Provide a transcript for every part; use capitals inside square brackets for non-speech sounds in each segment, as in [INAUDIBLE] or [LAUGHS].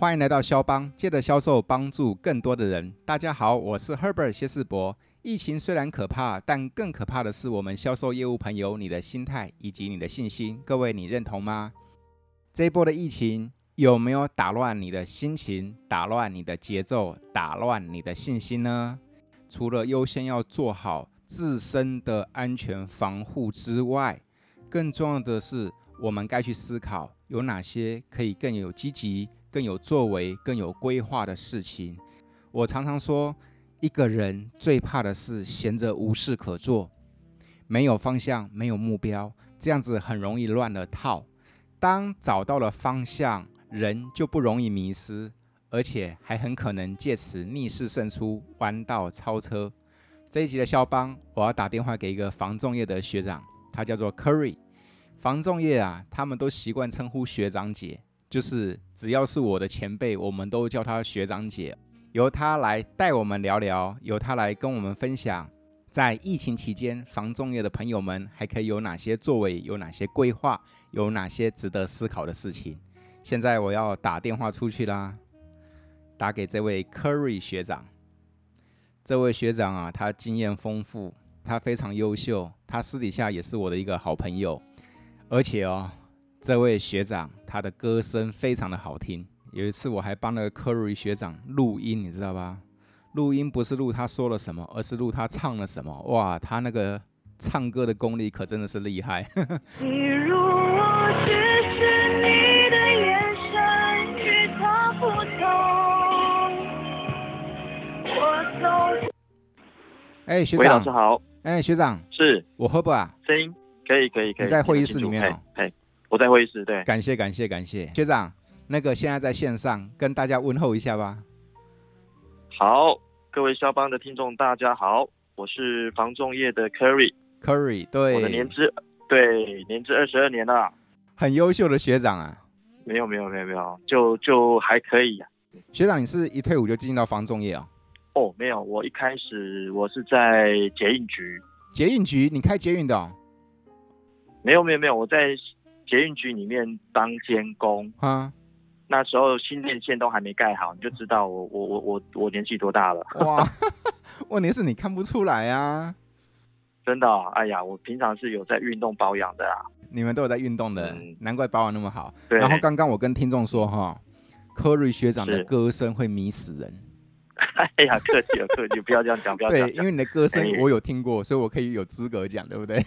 欢迎来到肖邦，借着销售帮助更多的人。大家好，我是 Herbert 谢世博。疫情虽然可怕，但更可怕的是我们销售业务朋友你的心态以及你的信心。各位，你认同吗？这一波的疫情有没有打乱你的心情，打乱你的节奏，打乱你的信心呢？除了优先要做好自身的安全防护之外，更重要的是，我们该去思考有哪些可以更有积极、更有作为、更有规划的事情。我常常说，一个人最怕的是闲着无事可做，没有方向、没有目标，这样子很容易乱了套。当找到了方向，人就不容易迷失。而且还很可能借此逆势胜出，弯道超车。这一集的肖邦，我要打电话给一个防重业的学长，他叫做 Curry。防重业啊，他们都习惯称呼学长姐，就是只要是我的前辈，我们都叫他学长姐。由他来带我们聊聊，由他来跟我们分享，在疫情期间，防中业的朋友们还可以有哪些作为，有哪些规划，有哪些值得思考的事情。现在我要打电话出去啦。打给这位 Curry 学长，这位学长啊，他经验丰富，他非常优秀，他私底下也是我的一个好朋友，而且哦，这位学长他的歌声非常的好听。有一次我还帮那个 Curry 学长录音，你知道吧？录音不是录他说了什么，而是录他唱了什么。哇，他那个唱歌的功力可真的是厉害。[LAUGHS] 哎，学长，老师好。哎，学长，是我喝不啊？声音可以，可以，可以。你在会议室里面哦。哎，我在会议室。对，感谢，感谢，感谢。学长，那个现在在线上跟大家问候一下吧。好，各位肖邦的听众，大家好，我是防仲业的 Curry。Curry，对，我的年资，对，年资二十二年了。很优秀的学长啊。没有，没有，没有，没有，就就还可以。学长，你是一退伍就进到防仲业啊？哦，没有，我一开始我是在捷运局。捷运局，你开捷运的哦？没有，没有，没有，我在捷运局里面当监工。啊，那时候新电线都还没盖好，你就知道我我我我我年纪多大了。哇，[LAUGHS] 问题是你看不出来啊。真的哦？哎呀，我平常是有在运动保养的啊。你们都有在运动的，嗯，难怪保养那么好。对。然后刚刚我跟听众说哈，Curry 学长的歌声会迷死人。[LAUGHS] 哎呀，客气了，客气，不要这样讲，不要这样讲。对，因为你的歌声我有听过，所以我可以有资格讲，对不对？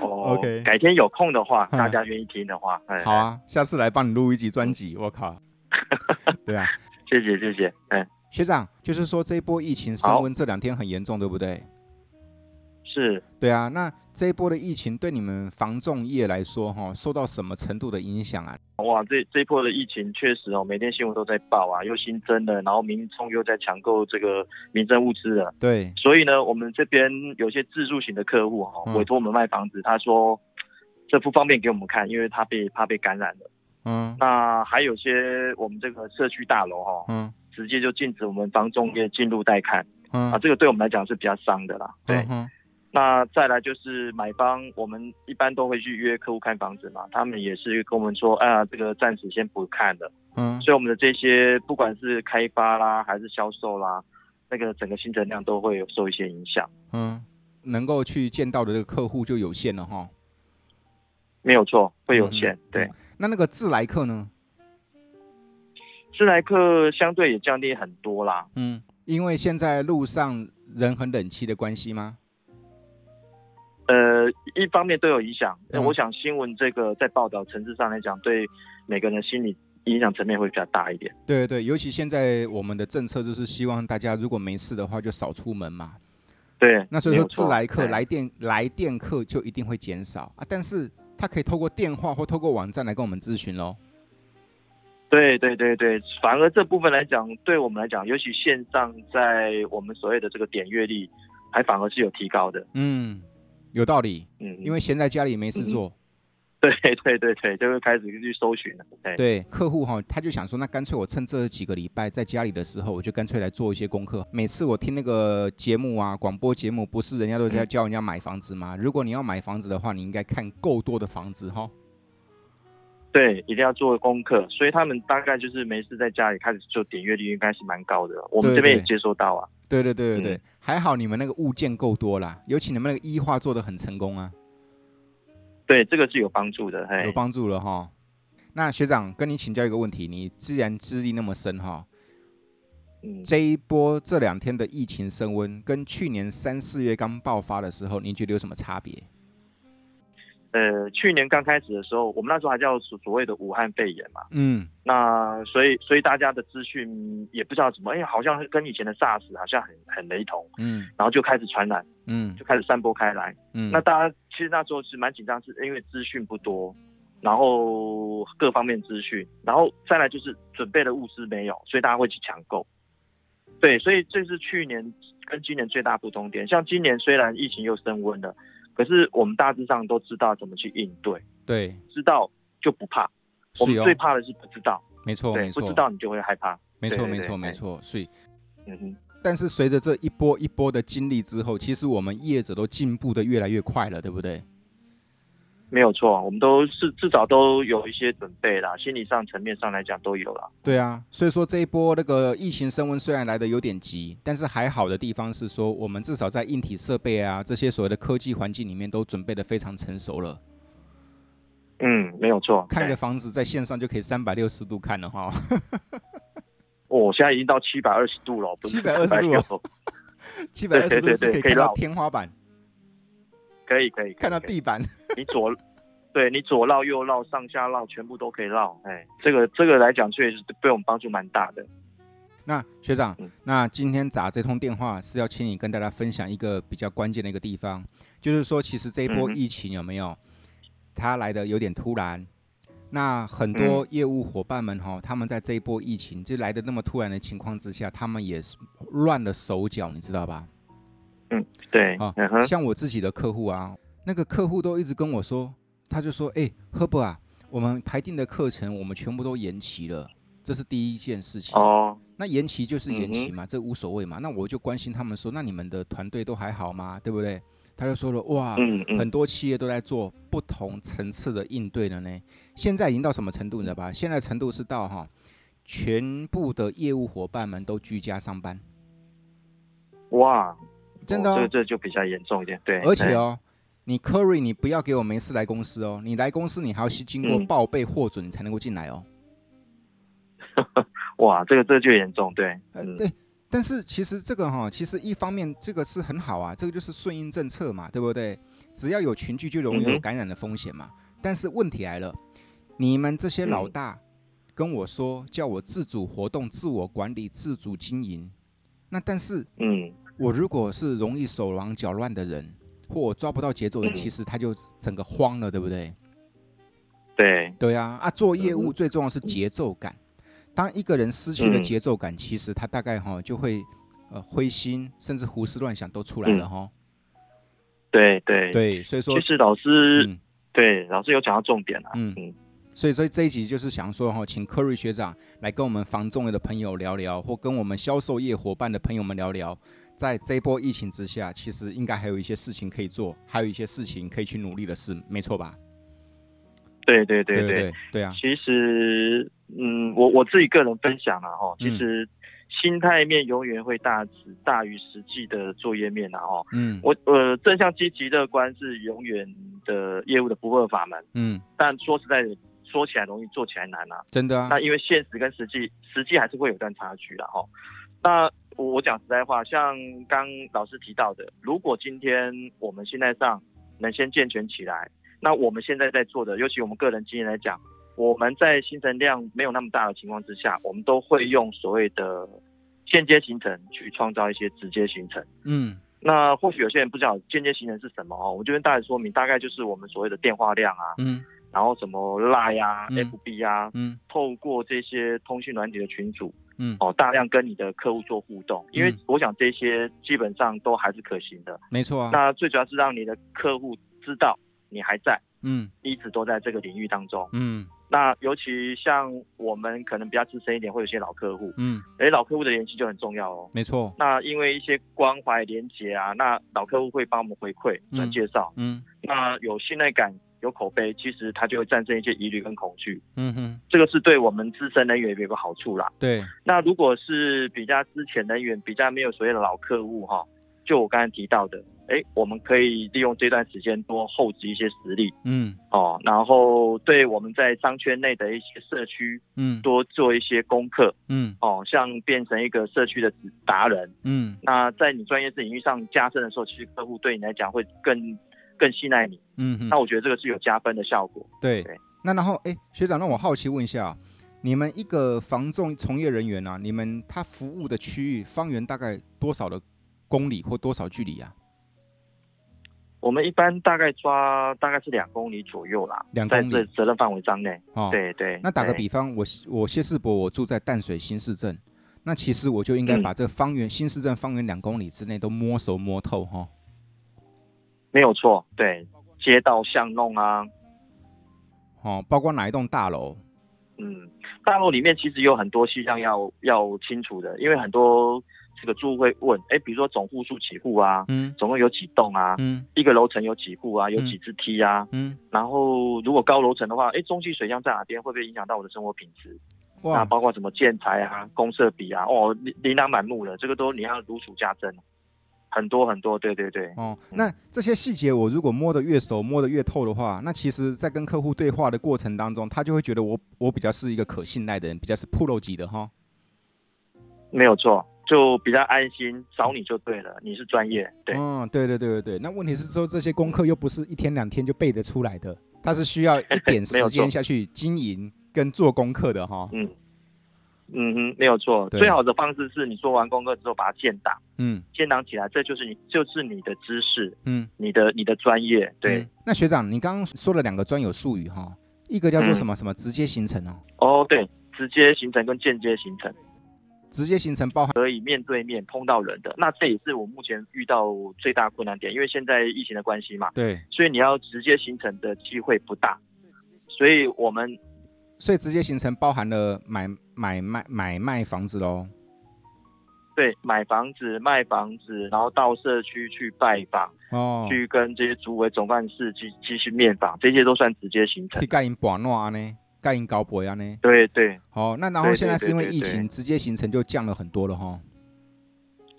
哦，OK，改天有空的话，大家愿意听的话，好啊，下次来帮你录一集专辑。我靠，[LAUGHS] 对啊，谢谢谢谢，哎，学长，就是说这一波疫情升温这两天很严重，对不对？是，对啊，那这一波的疫情对你们房仲业来说，哈，受到什么程度的影响啊？哇，这这一波的疫情确实哦，每天新闻都在报啊，又新增了，然后民众又在抢购这个民生物资了。对，所以呢，我们这边有些自住型的客户哈，委托我们卖房子，嗯、他说这不方便给我们看，因为他被怕被感染了。嗯，那还有些我们这个社区大楼哈，嗯，直接就禁止我们房仲业进入带看。嗯，啊，这个对我们来讲是比较伤的啦。对。嗯那再来就是买方，我们一般都会去约客户看房子嘛，他们也是跟我们说，啊，这个暂时先不看了。嗯，所以我们的这些不管是开发啦，还是销售啦，那个整个新增量都会有受一些影响。嗯，能够去见到的这个客户就有限了哈。没有错，会有限。嗯、对、嗯，那那个自来客呢？自来客相对也降低很多啦。嗯，因为现在路上人很冷清的关系吗？呃，一方面都有影响。那、嗯、我想新闻这个在报道层次上来讲，对每个人的心理影响层面会比较大一点。对对对，尤其现在我们的政策就是希望大家如果没事的话就少出门嘛。对。那所以说自来客来电来电客就一定会减少啊，但是他可以透过电话或透过网站来跟我们咨询喽。对对对对，反而这部分来讲，对我们来讲，尤其线上在我们所谓的这个点阅率，还反而是有提高的。嗯。有道理，嗯，因为闲在家里没事做，嗯、[LAUGHS] 对对对对，就会开始去搜寻了。对，对客户哈，他就想说，那干脆我趁这几个礼拜在家里的时候，我就干脆来做一些功课。每次我听那个节目啊，广播节目，不是人家都在教人家买房子吗？如果你要买房子的话，你应该看够多的房子哈。对，一定要做功课。所以他们大概就是没事在家里开始做点阅率，应该是蛮高的。我们这边也接收到啊。对对对对对，嗯、还好你们那个物件够多啦，尤其你们那个一化做的很成功啊。对，这个是有帮助的，有帮助了哈。那学长跟你请教一个问题，你既然资历那么深哈，嗯，这一波这两天的疫情升温，跟去年三四月刚爆发的时候，你觉得有什么差别？呃，去年刚开始的时候，我们那时候还叫所所谓的武汉肺炎嘛，嗯，那所以所以大家的资讯也不知道怎么，哎，好像跟以前的 SARS 好像很很雷同，嗯，然后就开始传染，嗯，就开始散播开来，嗯，那大家其实那时候是蛮紧张，是因为资讯不多，然后各方面资讯，然后再来就是准备的物资没有，所以大家会去抢购，对，所以这是去年跟今年最大不同点，像今年虽然疫情又升温了。可是我们大致上都知道怎么去应对，对，知道就不怕。我们最怕的是不知道，没错，没错，不知道你就会害怕。没错，没错，没错。所以，嗯哼。但是随着这一波一波的经历之后，其实我们业者都进步的越来越快了，对不对？没有错，我们都是至少都有一些准备啦，心理上层面上来讲都有了。对啊，所以说这一波那个疫情升温虽然来的有点急，但是还好的地方是说，我们至少在硬体设备啊这些所谓的科技环境里面都准备的非常成熟了。嗯，没有错，看个房子在线上就可以三百六十度看了哈。哦，现在已经到七百二十度了，七百二十度，七百二十度是可以看到天花板。可以可以，看到地板，你左，对你左绕右绕上下绕全部都可以绕，哎，这个这个来讲确实对我们帮助蛮大的。那学长，嗯、那今天打这通电话是要请你跟大家分享一个比较关键的一个地方，就是说其实这一波疫情有没有，嗯、它来的有点突然，那很多业务伙伴们哈、哦，他们在这一波疫情就来的那么突然的情况之下，他们也是乱了手脚，你知道吧？嗯，对啊，像我自己的客户啊，那个客户都一直跟我说，他就说，哎，Herbert 啊，我们排定的课程我们全部都延期了，这是第一件事情。哦，那延期就是延期嘛，这无所谓嘛。那我就关心他们说，那你们的团队都还好吗？对不对？他就说了，哇，很多企业都在做不同层次的应对了呢。现在已经到什么程度，你知道吧？现在程度是到哈，全部的业务伙伴们都居家上班。哇。真的、哦，这、哦、这就比较严重一点，对。而且哦，你 Curry，你不要给我没事来公司哦，你来公司你还要去经过报备获准，你才能够进来哦。[LAUGHS] 哇，这个这个就严重，对。呃，对。但是其实这个哈、哦，其实一方面这个是很好啊，这个就是顺应政策嘛，对不对？只要有群聚就容易有感染的风险嘛。嗯、但是问题来了，你们这些老大跟我说叫我自主活动、自我管理、自主经营，那但是嗯。我如果是容易手忙脚乱的人，或我抓不到节奏的人，其实他就整个慌了，对不对？对对啊啊！做业务最重要是节奏感。当一个人失去了节奏感，其实他大概哈就会呃灰心，甚至胡思乱想都出来了哈。对对对，所以说其实老师对老师有讲到重点了。嗯嗯。所以，所以这一集就是想说哈，请 Curry 学长来跟我们防重业的朋友聊聊，或跟我们销售业伙伴的朋友们聊聊。在这波疫情之下，其实应该还有一些事情可以做，还有一些事情可以去努力的事，没错吧？对对对对对啊！其实，嗯，我我自己个人分享了哈，其实心态面永远会大大于实际的作业面的哈。嗯，我呃正向积极乐观是永远的业务的不二法门。嗯，但说实在的，说起来容易，做起来难啊。真的啊？那因为现实跟实际，实际还是会有段差距的哈。那我讲实在话，像刚老师提到的，如果今天我们现在上能先健全起来，那我们现在在做的，尤其我们个人经验来讲，我们在行程量没有那么大的情况之下，我们都会用所谓的间接行程去创造一些直接行程。嗯，那或许有些人不知道间接行程是什么哦，我就跟大家说明，大概就是我们所谓的电话量啊，嗯，然后什么 Line 啊、嗯、FB 啊，嗯，透过这些通讯软体的群组。嗯，哦，大量跟你的客户做互动，因为我想这些基本上都还是可行的。没错啊。那最主要是让你的客户知道你还在，嗯，一直都在这个领域当中。嗯。那尤其像我们可能比较资深一点，会有些老客户，嗯，哎，老客户的联系就很重要哦。没错。那因为一些关怀连结啊，那老客户会帮我们回馈、转介绍，嗯，那有信赖感。有口碑，其实他就会战胜一些疑虑跟恐惧。嗯哼，这个是对我们资深人员有个好处啦。对，那如果是比较之前人员，比较没有所谓的老客户哈，就我刚才提到的。哎，我们可以利用这段时间多厚植一些实力，嗯，哦，然后对我们在商圈内的一些社区，嗯，多做一些功课，嗯，哦，像变成一个社区的达人，嗯，那在你专业领域上加深的时候，其实客户对你来讲会更更信赖你，嗯哼，那我觉得这个是有加分的效果。对，对，那然后哎，学长，让我好奇问一下，你们一个防重从业人员啊，你们他服务的区域方圆大概多少的公里或多少距离啊？我们一般大概抓大概是两公里左右啦，两公里责任范围之内。哦，对对。那打个比方，我我谢世博，我住在淡水新市镇，那其实我就应该把这个方圆、嗯、新市镇方圆两公里之内都摸熟摸透哈、哦。没有错，对，街道巷弄啊，哦，包括哪一栋大楼？嗯，大楼里面其实有很多细项要要清楚的，因为很多。这个住户会问，哎，比如说总户数几户啊？嗯，总共有几栋啊？嗯，一个楼层有几户啊？有几只梯啊？嗯，然后如果高楼层的话，哎，中继水箱在哪边？会不会影响到我的生活品质？哇，那包括什么建材啊、公设比啊？哦，琳琅满目的，这个都你要如数家珍，很多很多，对对对。哦，那这些细节我如果摸得越熟、摸得越透的话，那其实，在跟客户对话的过程当中，他就会觉得我我比较是一个可信赖的人，比较是 pro 级的哈、哦。没有错。就比较安心，找你就对了，你是专业，对，嗯，对对对对对。那问题是说这些功课又不是一天两天就背得出来的，它是需要一点时间 [LAUGHS] 下去经营跟做功课的哈。嗯嗯哼，没有错。最好的方式是你做完功课之后把它建档，嗯，建档起来，这就是你就是你的知识，嗯，你的你的专业，对。嗯、那学长，你刚刚说了两个专有术语哈，一个叫做什么什么直接形成哦。哦，对，直接形成跟间接形成。直接形成包含可以面对面碰到人的，那这也是我目前遇到最大困难点，因为现在疫情的关系嘛，对，所以你要直接形成的机会不大，所以我们，所以直接形成包含了买买卖买卖房子喽，对，买房子卖房子，然后到社区去拜访，哦，去跟这些组委总干事去继续面访，这些都算直接行程。去盖因博诺呢？盖因高博呀呢？对对，好，那然后现在是因为疫情，直接行程就降了很多了哈。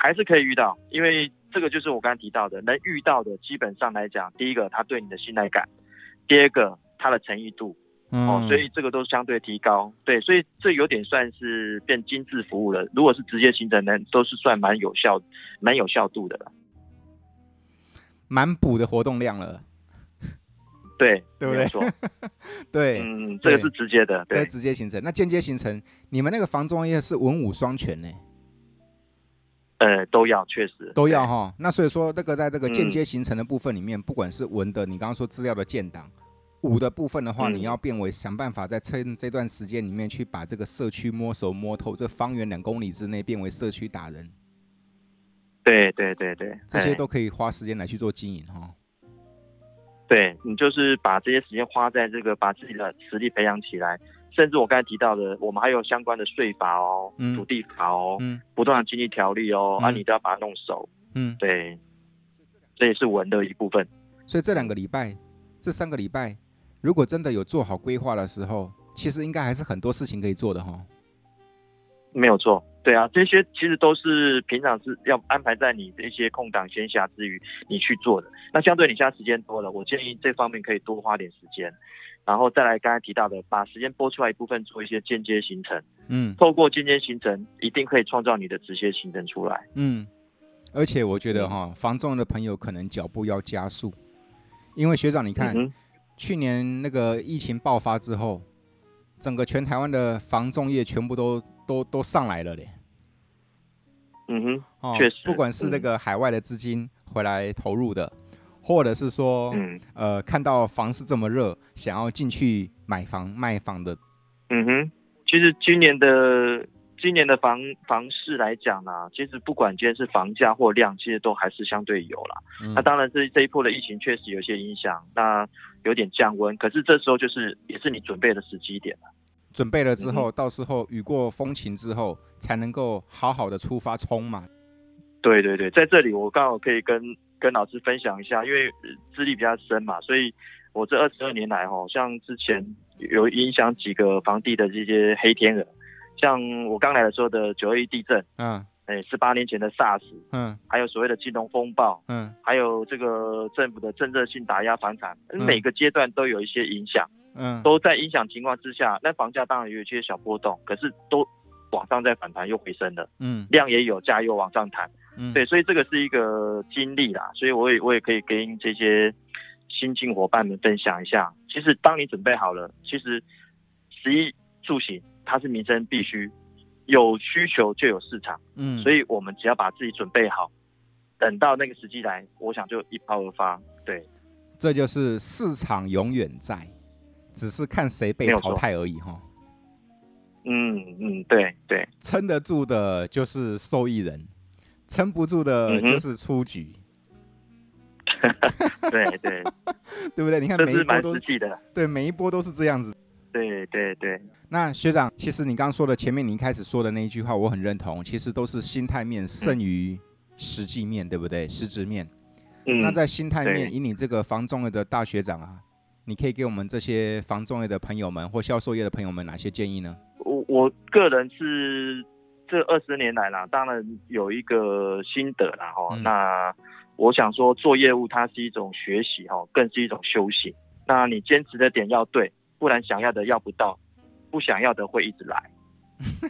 还是可以遇到，因为这个就是我刚刚提到的，能遇到的基本上来讲，第一个他对你的信赖感，第二个他的诚意度，嗯、哦，所以这个都相对提高。对，所以这有点算是变精致服务了。如果是直接行程呢，都是算蛮有效、蛮有效度的了，蛮补的活动量了。对，对不对？[LAUGHS] 对，嗯，这个是直接的，对，直接行程。那间接行程，你们那个房仲业是文武双全呢？呃，都要，确实都要哈。那所以说，那个在这个间接行程的部分里面，嗯、不管是文的，你刚刚说资料的建档，武的部分的话，嗯、你要变为想办法在趁这段时间里面去把这个社区摸熟摸透，这方圆两公里之内变为社区达人。对对对对，这些都可以花时间来去做经营哈。对，你就是把这些时间花在这个把自己的实力培养起来，甚至我刚才提到的，我们还有相关的税法哦，嗯、土地法哦，嗯、不断的经济条例哦，嗯、啊，你都要把它弄熟。嗯，对，这也是文的一部分。所以这两个礼拜，这三个礼拜，如果真的有做好规划的时候，其实应该还是很多事情可以做的哈。没有错。对啊，这些其实都是平常是要安排在你的一些空档闲暇之余你去做的。那相对你现在时间多了，我建议这方面可以多花点时间，然后再来刚才提到的，把时间拨出来一部分做一些间接行程。嗯，透过间接行程，一定可以创造你的直接行程出来。嗯，而且我觉得哈，房仲的朋友可能脚步要加速，因为学长你看，嗯、去年那个疫情爆发之后，整个全台湾的房仲业全部都。都都上来了嘞，嗯哼，哦，确实，不管是那个海外的资金回来投入的，嗯、或者是说，嗯，呃，看到房市这么热，想要进去买房卖房的，嗯哼，其实今年的今年的房房市来讲呢，其实不管今天是房价或量，其实都还是相对有啦。嗯、那当然，这这一波的疫情确实有些影响，那有点降温，可是这时候就是也是你准备的时机点了。准备了之后，嗯、到时候雨过风晴之后，才能够好好的出发冲嘛。对对对，在这里我刚好可以跟跟老师分享一下，因为资历比较深嘛，所以我这二十二年来哈，像之前有影响几个房地的这些黑天鹅，像我刚来的时候的九二一地震，嗯，哎，十八年前的 SARS，嗯，还有所谓的金融风暴，嗯，还有这个政府的政策性打压房产，每个阶段都有一些影响，嗯，都在影响情况之下，那房价当然有一些小波动，可是都往上再反弹又回升了，嗯，量也有，价又往上弹，嗯，对，所以这个是一个经历啦，所以我也我也可以跟这些。新进伙伴们分享一下，其实当你准备好了，其实十一住行它是民生必须，有需求就有市场，嗯，所以我们只要把自己准备好，等到那个时机来，我想就一炮而发。对，这就是市场永远在，只是看谁被淘汰而已哈。嗯嗯，对对，撑得住的就是受益人，撑不住的就是出局。嗯 [LAUGHS] 对对，[LAUGHS] 对不对？你看每一波都是的，对，每一波都是这样子。对对对。那学长，其实你刚刚说的前面你一开始说的那一句话，我很认同。其实都是心态面胜于实际面，嗯、对不对？实质面。嗯。那在心态面，以你这个房仲业的大学长啊，你可以给我们这些房仲业的朋友们或销售业的朋友们哪些建议呢？我我个人是这二十年来啦，当然有一个心得啦哈。嗯、那我想说，做业务它是一种学习哈，更是一种修行。那你坚持的点要对，不然想要的要不到，不想要的会一直来。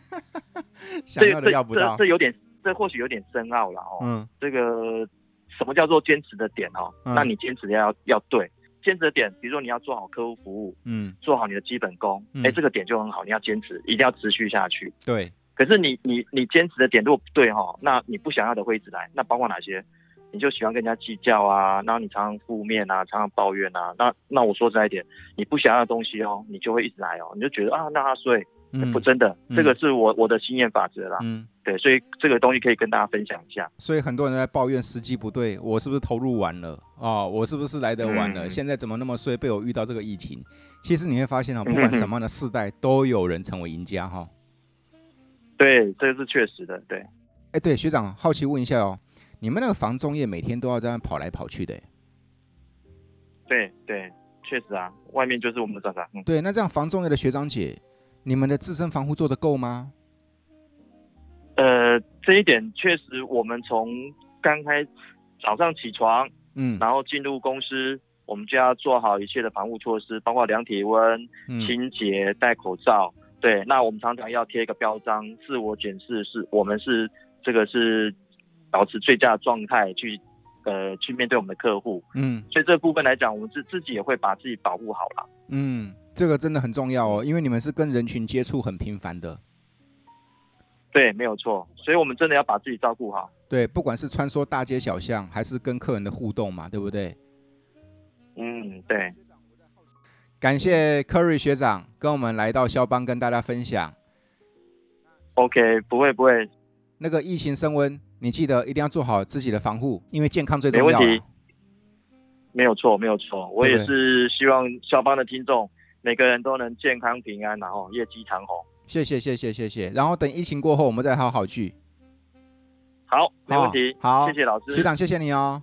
[LAUGHS] 想要的要不到，这这这有点，这或许有点深奥了哦。嗯。这个什么叫做坚持的点哦？嗯、那你坚持的要要对，坚持的点，比如说你要做好客户服务，嗯，做好你的基本功，哎、嗯，这个点就很好，你要坚持，一定要持续下去。对。可是你你你坚持的点如果不对哈，那你不想要的会一直来，那包括哪些？你就喜欢跟人家计较啊，然后你常常负面啊，常常抱怨啊，那那我说实在一点，你不想要的东西哦，你就会一直来哦，你就觉得啊，那他睡，嗯、不真的，嗯、这个是我我的经验法则啦，嗯，对，所以这个东西可以跟大家分享一下。所以很多人在抱怨时机不对，我是不是投入晚了哦，我是不是来得晚了？嗯、现在怎么那么衰，被我遇到这个疫情？其实你会发现哦，不管 [LAUGHS] 什么样的世代，都有人成为赢家哈。对，这个是确实的，对。哎，对，学长，好奇问一下哦。你们那个房中业每天都要这样跑来跑去的，对对，确实啊，外面就是我们的战场。嗯、对，那这样房中业的学长姐，你们的自身防护做得够吗？呃，这一点确实，我们从刚开早上起床，嗯，然后进入公司，我们就要做好一切的防护措施，包括量体温、清洁、戴口罩。对，那我们常常要贴一个标章，自我检视是我们是这个是。保持最佳的状态去，呃，去面对我们的客户。嗯，所以这部分来讲，我们自自己也会把自己保护好了。嗯，这个真的很重要哦，因为你们是跟人群接触很频繁的。对，没有错。所以我们真的要把自己照顾好。对，不管是穿梭大街小巷，还是跟客人的互动嘛，对不对？嗯，对。感谢 Curry 学长跟我们来到肖邦跟大家分享。OK，不会不会。那个疫情升温。你记得一定要做好自己的防护，因为健康最重要。没问题，没有错，没有错。我也是希望校方的听众每个人都能健康平安，然后业绩长虹。谢谢，谢谢，谢谢。然后等疫情过后，我们再好好聚。好，没问题。好，谢谢老师。学长，谢谢你哦。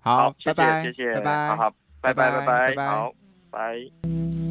好，拜拜，谢谢，拜拜，好好，拜拜，拜拜，好，拜。